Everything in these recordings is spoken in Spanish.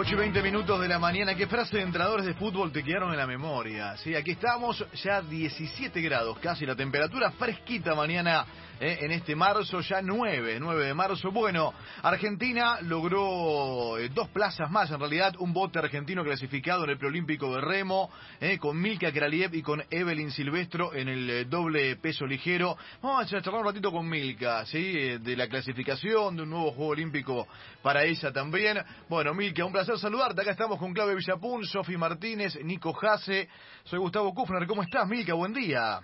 8 y 20 minutos de la mañana. ¿Qué frase de entrenadores de fútbol te quedaron en la memoria? Sí, aquí estamos, ya 17 grados casi, la temperatura fresquita mañana eh, en este marzo, ya 9, 9 de marzo. Bueno, Argentina logró eh, dos plazas más, en realidad, un bote argentino clasificado en el preolímpico de remo, eh, con Milka Kraliev y con Evelyn Silvestro en el doble peso ligero. Vamos a charlar un ratito con Milka, ¿sí? de la clasificación, de un nuevo juego olímpico para ella también. Bueno, Milka, un placer saludarte. Acá estamos con Claudia Villapun, Sofi Martínez, Nico Jase. Soy Gustavo Kufner. ¿Cómo estás, Milka? Buen día.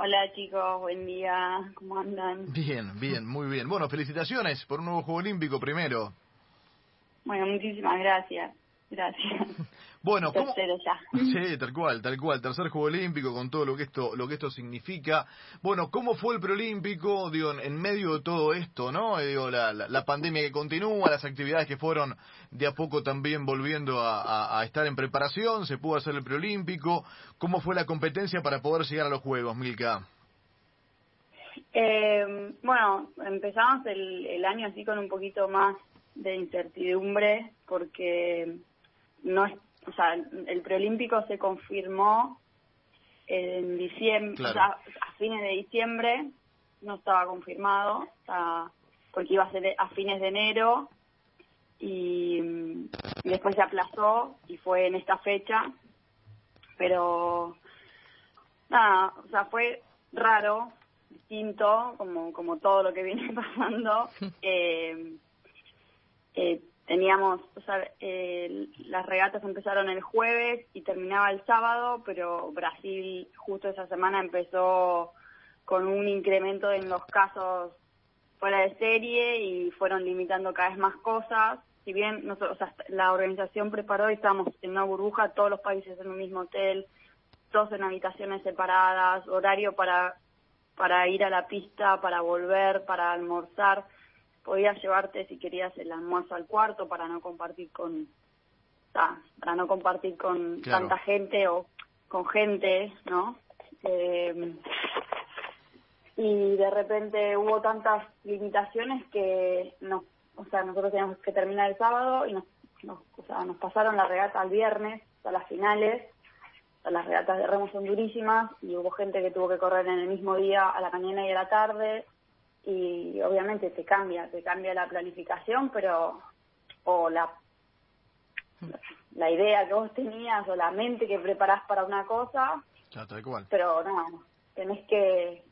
Hola chicos, buen día, ¿cómo andan? Bien, bien, muy bien. Bueno, felicitaciones por un nuevo Juego Olímpico primero. Bueno, muchísimas gracias. Gracias. Bueno, ¿cómo? ya. Sí, tal cual, tal cual. Tercer Juego Olímpico con todo lo que esto, lo que esto significa. Bueno, ¿cómo fue el preolímpico, digo, en medio de todo esto, no? Eh, digo, la, la, pandemia que continúa, las actividades que fueron de a poco también volviendo a, a, estar en preparación, se pudo hacer el preolímpico. ¿Cómo fue la competencia para poder llegar a los Juegos, Milka? Eh, bueno, empezamos el, el año así con un poquito más de incertidumbre porque sea, el preolímpico se confirmó en diciembre, o sea, a fines de diciembre, no estaba confirmado, o sea, porque iba a ser a fines de enero y, y, después se aplazó y fue en esta fecha, pero nada, o sea, fue raro, distinto, como, como todo lo que viene pasando. Eh, eh, teníamos, o sea, las regatas empezaron el jueves y terminaba el sábado, pero Brasil justo esa semana empezó con un incremento en los casos fuera de serie y fueron limitando cada vez más cosas. Si bien nosotros, o sea, la organización preparó y estábamos en una burbuja, todos los países en un mismo hotel, todos en habitaciones separadas, horario para, para ir a la pista, para volver, para almorzar podías llevarte si querías el almuerzo al cuarto para no compartir con para no compartir con tanta gente o con gente no eh, y de repente hubo tantas limitaciones que no o sea nosotros teníamos que terminar el sábado y nos, o sea, nos pasaron la regata al viernes a las finales las regatas de remo son durísimas y hubo gente que tuvo que correr en el mismo día a la mañana y a la tarde y obviamente te cambia, te cambia la planificación, pero o la la idea que vos tenías o la mente que preparás para una cosa, pero no, tenés que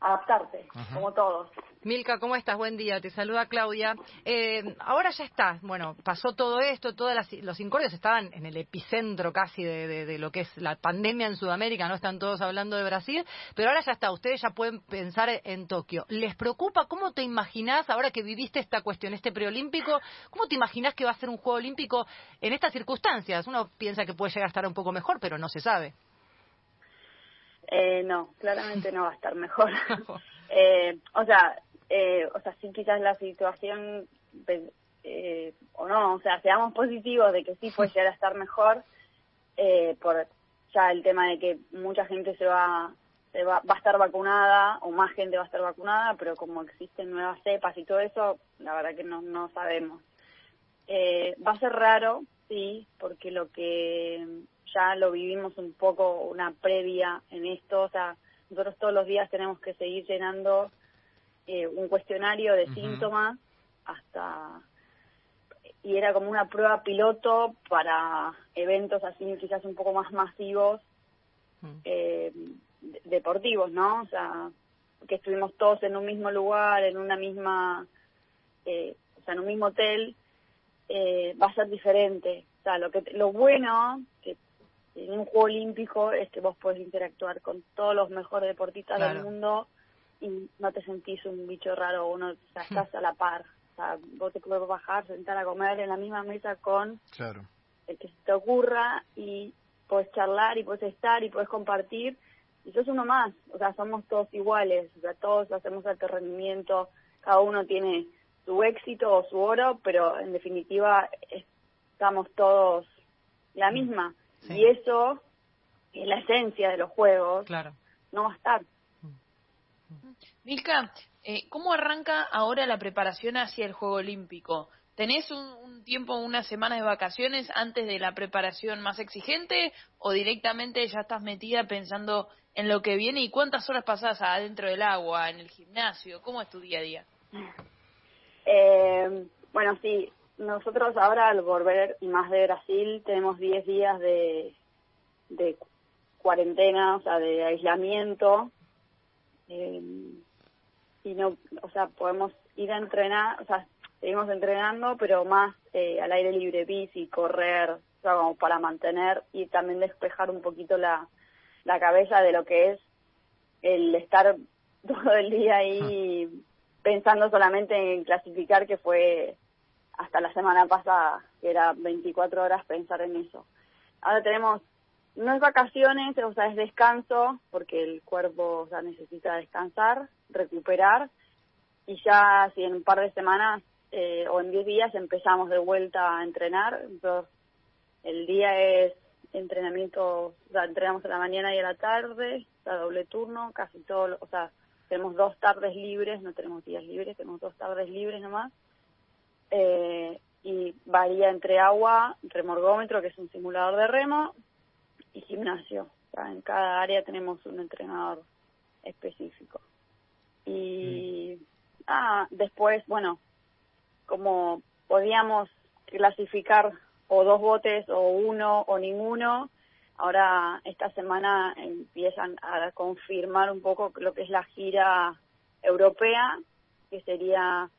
adaptarte, como todos. Milka, ¿cómo estás? Buen día, te saluda Claudia. Eh, ahora ya está, bueno, pasó todo esto, todos los incordios estaban en el epicentro casi de, lo que es la pandemia en Sudamérica, no están todos hablando de Brasil, pero ahora ya está, ustedes ya pueden pensar en Tokio. ¿Les preocupa? ¿Cómo te imaginás, ahora que viviste esta cuestión, este preolímpico, cómo te imaginás que va a ser un Juego Olímpico en estas circunstancias? Uno piensa que puede llegar a estar un poco mejor, pero no se sabe. Eh, no, claramente no va a estar mejor. eh, o sea, eh, o sea, sí quizás la situación, eh, o no, o sea, seamos positivos de que sí puede llegar a estar mejor, eh, por ya el tema de que mucha gente se va, se va, va a estar vacunada, o más gente va a estar vacunada, pero como existen nuevas cepas y todo eso, la verdad que no, no sabemos. Eh, va a ser raro, sí, porque lo que ya lo vivimos un poco, una previa en esto, o sea, nosotros todos los días tenemos que seguir llenando eh, un cuestionario de síntomas hasta y era como una prueba piloto para eventos así quizás un poco más masivos eh, deportivos, ¿no? O sea, que estuvimos todos en un mismo lugar, en una misma, eh, o sea, en un mismo hotel, eh, va a ser diferente. O sea, lo que lo bueno que en un juego olímpico es que vos podés interactuar con todos los mejores deportistas del mundo y no te sentís un bicho raro, uno ya estás a la par. O sea, vos te puedes bajar, sentar a comer en la misma mesa con claro. el que se te ocurra y puedes charlar y puedes estar y puedes compartir. Y sos uno más, o sea, somos todos iguales, o sea, todos hacemos alto rendimiento, cada uno tiene su éxito o su oro, pero en definitiva estamos todos la mm. misma. Y eso es la esencia de los juegos. Claro. No va a estar. Milka, eh, ¿cómo arranca ahora la preparación hacia el Juego Olímpico? ¿tenés un, tiempo, unas semanas de vacaciones antes de la preparación más exigente o directamente ya estás metida pensando en lo que viene y cuántas horas pasás adentro del agua, en el gimnasio? ¿Cómo es tu día a día? Eh, bueno, sí, nosotros ahora al volver y más de Brasil tenemos 10 días de, de cuarentena, o sea, de aislamiento. Eh, y no, o sea, podemos ir a entrenar, o sea, seguimos entrenando, pero más eh, al aire libre, bici, correr, o sea, como para mantener y también despejar un poquito la, la cabeza de lo que es el estar todo el día ahí pensando solamente en clasificar, que fue hasta la semana pasada, que era 24 horas pensar en eso. Ahora tenemos, no es vacaciones, o sea, es descanso, porque el cuerpo o necesita descansar, recuperar, y ya si en un par de semanas eh, o en 10 días empezamos de vuelta a entrenar, entonces el día es entrenamiento, o sea, entrenamos a la mañana y a la tarde, a doble turno, casi todo, o sea, tenemos dos tardes libres, no tenemos días libres, tenemos dos tardes libres nomás, eh, y varía entre agua, remorgómetro, que es un simulador de remo, y gimnasio. en cada área tenemos un entrenador específico. Y mm. ah, después, bueno, como podíamos clasificar o dos botes o uno o ninguno, ahora esta semana empiezan a confirmar un poco lo que es la gira europea, que sería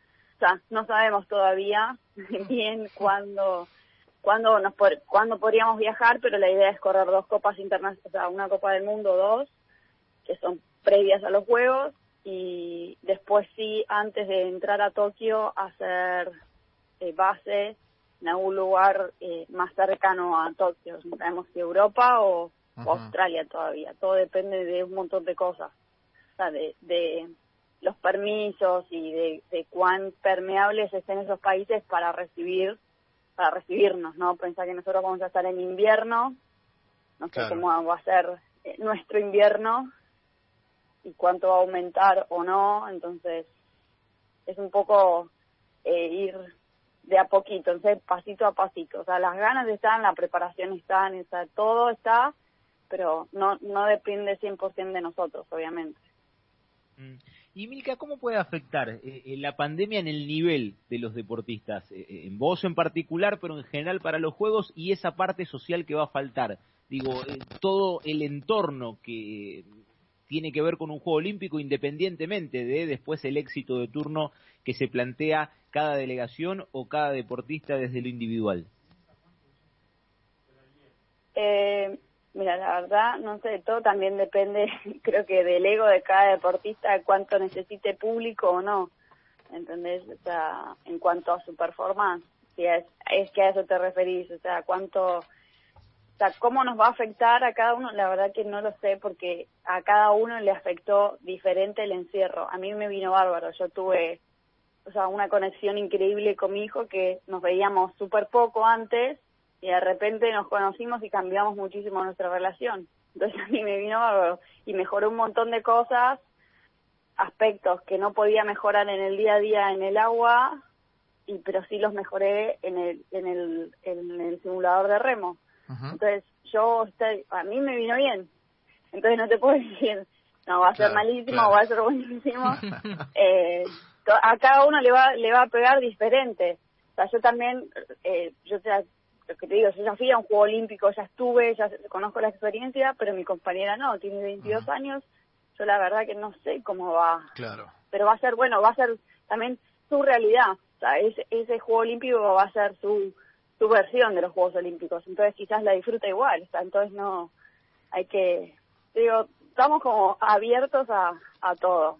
no sabemos todavía bien cuándo cuándo nos cuándo podríamos viajar, pero la idea es correr dos copas internacionales, o sea, una Copa del Mundo, dos, que son previas a los Juegos, y después sí, antes de entrar a Tokio, hacer eh, base en algún lugar eh, más cercano a Tokio, no sabemos si Europa o, Australia todavía, todo depende de un montón de cosas, o sea, de, de los permisos y de, de cuán permeables estén esos países para recibir para recibirnos, ¿no? Pensar que nosotros vamos a estar en invierno, no sé cómo va a ser eh, nuestro invierno y cuánto va a aumentar o no, entonces es un poco eh, ir de a poquito, entonces pasito a pasito, o sea, las ganas están, la preparación están, está, todo está, pero no, no depende 100% de nosotros, obviamente. Mm. Y Milka, ¿cómo puede afectar eh, eh, la pandemia en el nivel de los deportistas? Eh, en vos en particular, pero en general para los Juegos y esa parte social que va a faltar. Digo, todo el entorno que tiene que ver con un Juego Olímpico independientemente de después el éxito de turno que se plantea cada delegación o cada deportista desde lo individual. Eh, Mira, la verdad, no sé, todo también depende, creo que del ego de cada deportista, cuánto necesite público o no, ¿entendés? O sea, en cuanto a su performance, si es, es que a eso te referís, o sea, cuánto, o sea, cómo nos va a afectar a cada uno, la verdad que no lo sé, porque a cada uno le afectó diferente el encierro. A mí me vino bárbaro, yo tuve, o sea, una conexión increíble con mi hijo que nos veíamos súper poco antes, y de repente nos conocimos y cambiamos muchísimo nuestra relación. Entonces a mí me vino y mejoró un montón de cosas, aspectos que no podía mejorar en el día a día en el agua, y pero sí los mejoré en el en el, en el simulador de remo. Entonces yo estoy, a mí me vino bien. Entonces no te puedo decir, no va a ser malísimo o va a ser buenísimo. eh, a cada uno le va le va a pegar diferente. O sea, yo también, eh, yo que te digo, yo ya fui a un juego olímpico, ya estuve, ya conozco la experiencia, pero mi compañera no, tiene 22 años, yo la verdad que no sé cómo va. Claro. Pero va a ser, bueno, va a ser también su realidad, o sea, ese, ese juego olímpico va a ser su, su versión de los Juegos Olímpicos, entonces quizás la disfruta igual, o sea, entonces no, hay que, digo, estamos como abiertos a, a todo.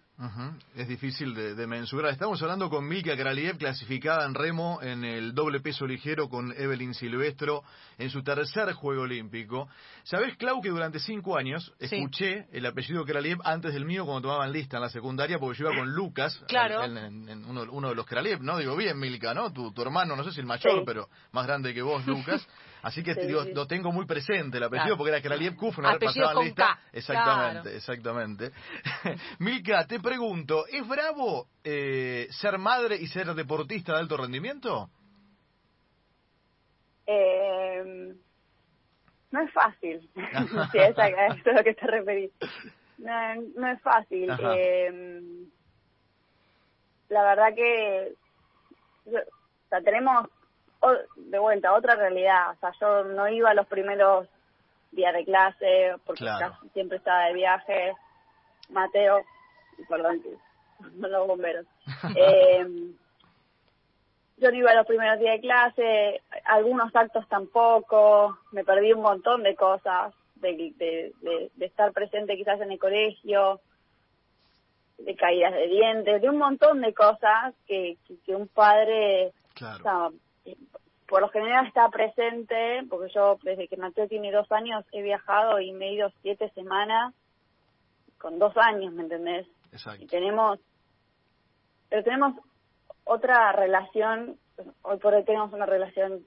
Es difícil de, mensurar. Estamos hablando con Milka Kraliev, clasificada en remo en el doble peso ligero con Evelyn Silvestro en su tercer Juego Olímpico. ¿Sabés, Clau, que durante cinco años escuché el apellido Kraliev antes del mío cuando tomaban lista en la secundaria porque yo iba con Lucas, claro. en, uno, de los Kraliev, ¿no? Digo, bien, Milka, ¿no? Tu, tu hermano, no sé si el mayor, pero más grande que vos, Lucas. Así que sí, lo tengo muy presente el apellido, porque era Kraliev Kufner, apellido pasaba con lista. K. Exactamente, exactamente. Milka, te pregunto, ¿es bravo eh, ser madre y ser deportista de alto rendimiento? Eh, no es fácil, si es a, eso es lo que te referís. No, no es fácil. Eh, la verdad que o sea, tenemos de vuelta otra realidad. O sea, yo no iba a los primeros días de clase porque casi siempre estaba de viaje. Mateo, perdón, no los bomberos. eh, yo no iba a los primeros días de clase, algunos actos tampoco, me perdí un montón de cosas, de, de, de, estar presente quizás en el colegio, de caídas de dientes, de un montón de cosas que, que, un padre, por lo general está presente, porque yo desde que Mateo tiene dos años he viajado y me he ido siete semanas con dos años, ¿me entendés? Exacto. Y tenemos, pero tenemos otra relación, hoy por hoy tenemos una relación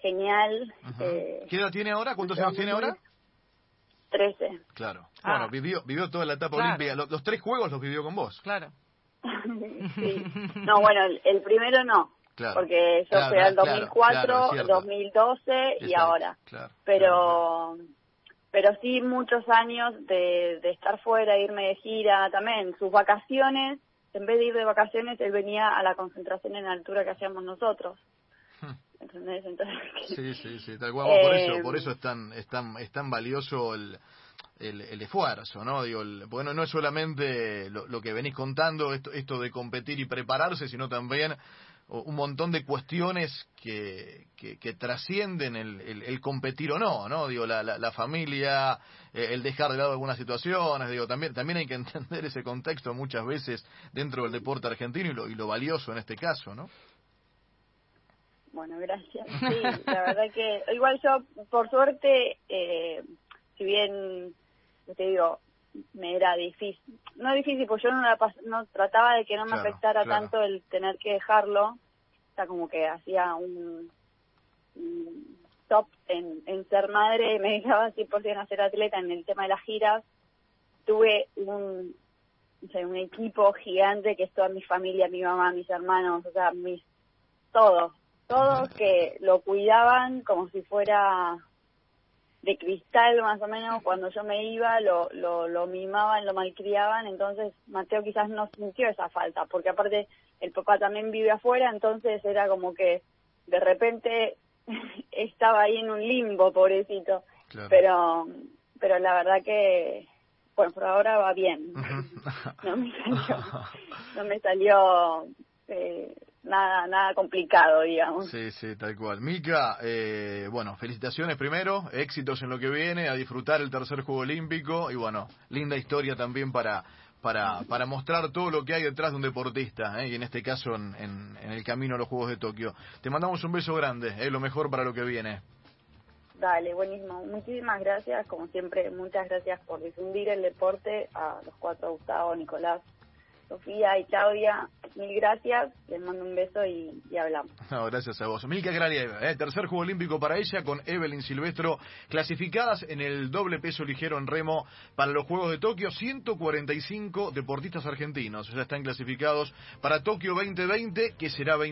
genial. Eh, ¿Qué edad tiene ahora? ¿Cuántos años tiene ahora? Trece. Claro. Ah. Bueno, vivió, vivió toda la etapa olímpica. Los, tres juegos los vivió con vos. Claro. sí. No, bueno, el, primero no. Claro. Porque yo fui al 2004, 2012 y ahora. Pero pero sí muchos años de, de estar fuera, irme de gira, también sus vacaciones en vez de ir de vacaciones, él venía a la concentración en altura que hacíamos nosotros. Hmm. ¿Entendés? Entonces, sí, sí, sí, tal cual. por eso, por eso es tan, es tan, es tan valioso el, el, el esfuerzo, ¿no? Digo, bueno, no es solamente lo, lo, que venís contando, esto, esto de competir y prepararse, sino también un montón de cuestiones que, que, trascienden el, el, competir o no, ¿no? Digo, la, la, familia, eh, el dejar de lado algunas situaciones, digo, también, también hay que entender ese contexto muchas veces dentro del deporte argentino y lo, y lo valioso en este caso, ¿no? Bueno, gracias. Sí, la verdad que igual yo, por suerte, eh, si bien, te digo, me era difícil. No difícil, pues yo no, no trataba de que no me afectara tanto el tener que dejarlo. O sea, como que hacía un, top en, en ser madre, me dejaba 100% a ser atleta en el tema de las giras. Tuve un, un equipo gigante que es toda mi familia, mi mamá, mis hermanos, o sea, mis todos, todos que lo cuidaban como si fuera de cristal más o menos, cuando yo me iba lo, lo, lo mimaban, lo malcriaban, entonces Mateo quizás no sintió esa falta, porque aparte el papá también vive afuera, entonces era como que de repente estaba ahí en un limbo, pobrecito. Pero pero la verdad que, bueno, por ahora va bien. no me salió, no me salió eh, nada nada complicado, digamos. Sí, sí, tal cual. Mica, eh, bueno, felicitaciones primero, éxitos en lo que viene, a disfrutar el tercer Juego Olímpico y bueno, linda historia también para para, para mostrar todo lo que hay detrás de un deportista, ¿eh? y en este caso en, en, el camino a los Juegos de Tokio. Te mandamos un beso grande, ¿eh? lo mejor para lo que viene. Dale, buenísimo. Muchísimas gracias, como siempre, muchas gracias por difundir el deporte a los cuatro, Gustavo, Nicolás, Sofía y Claudia, mil gracias, les mando un beso y, hablamos. No, gracias a vos. Milka Gralieva, ¿eh? tercer juego olímpico para ella con Evelyn Silvestro, clasificadas en el doble peso ligero en remo para los Juegos de Tokio, 145 deportistas argentinos ya están clasificados para Tokio 2020, que será 2020.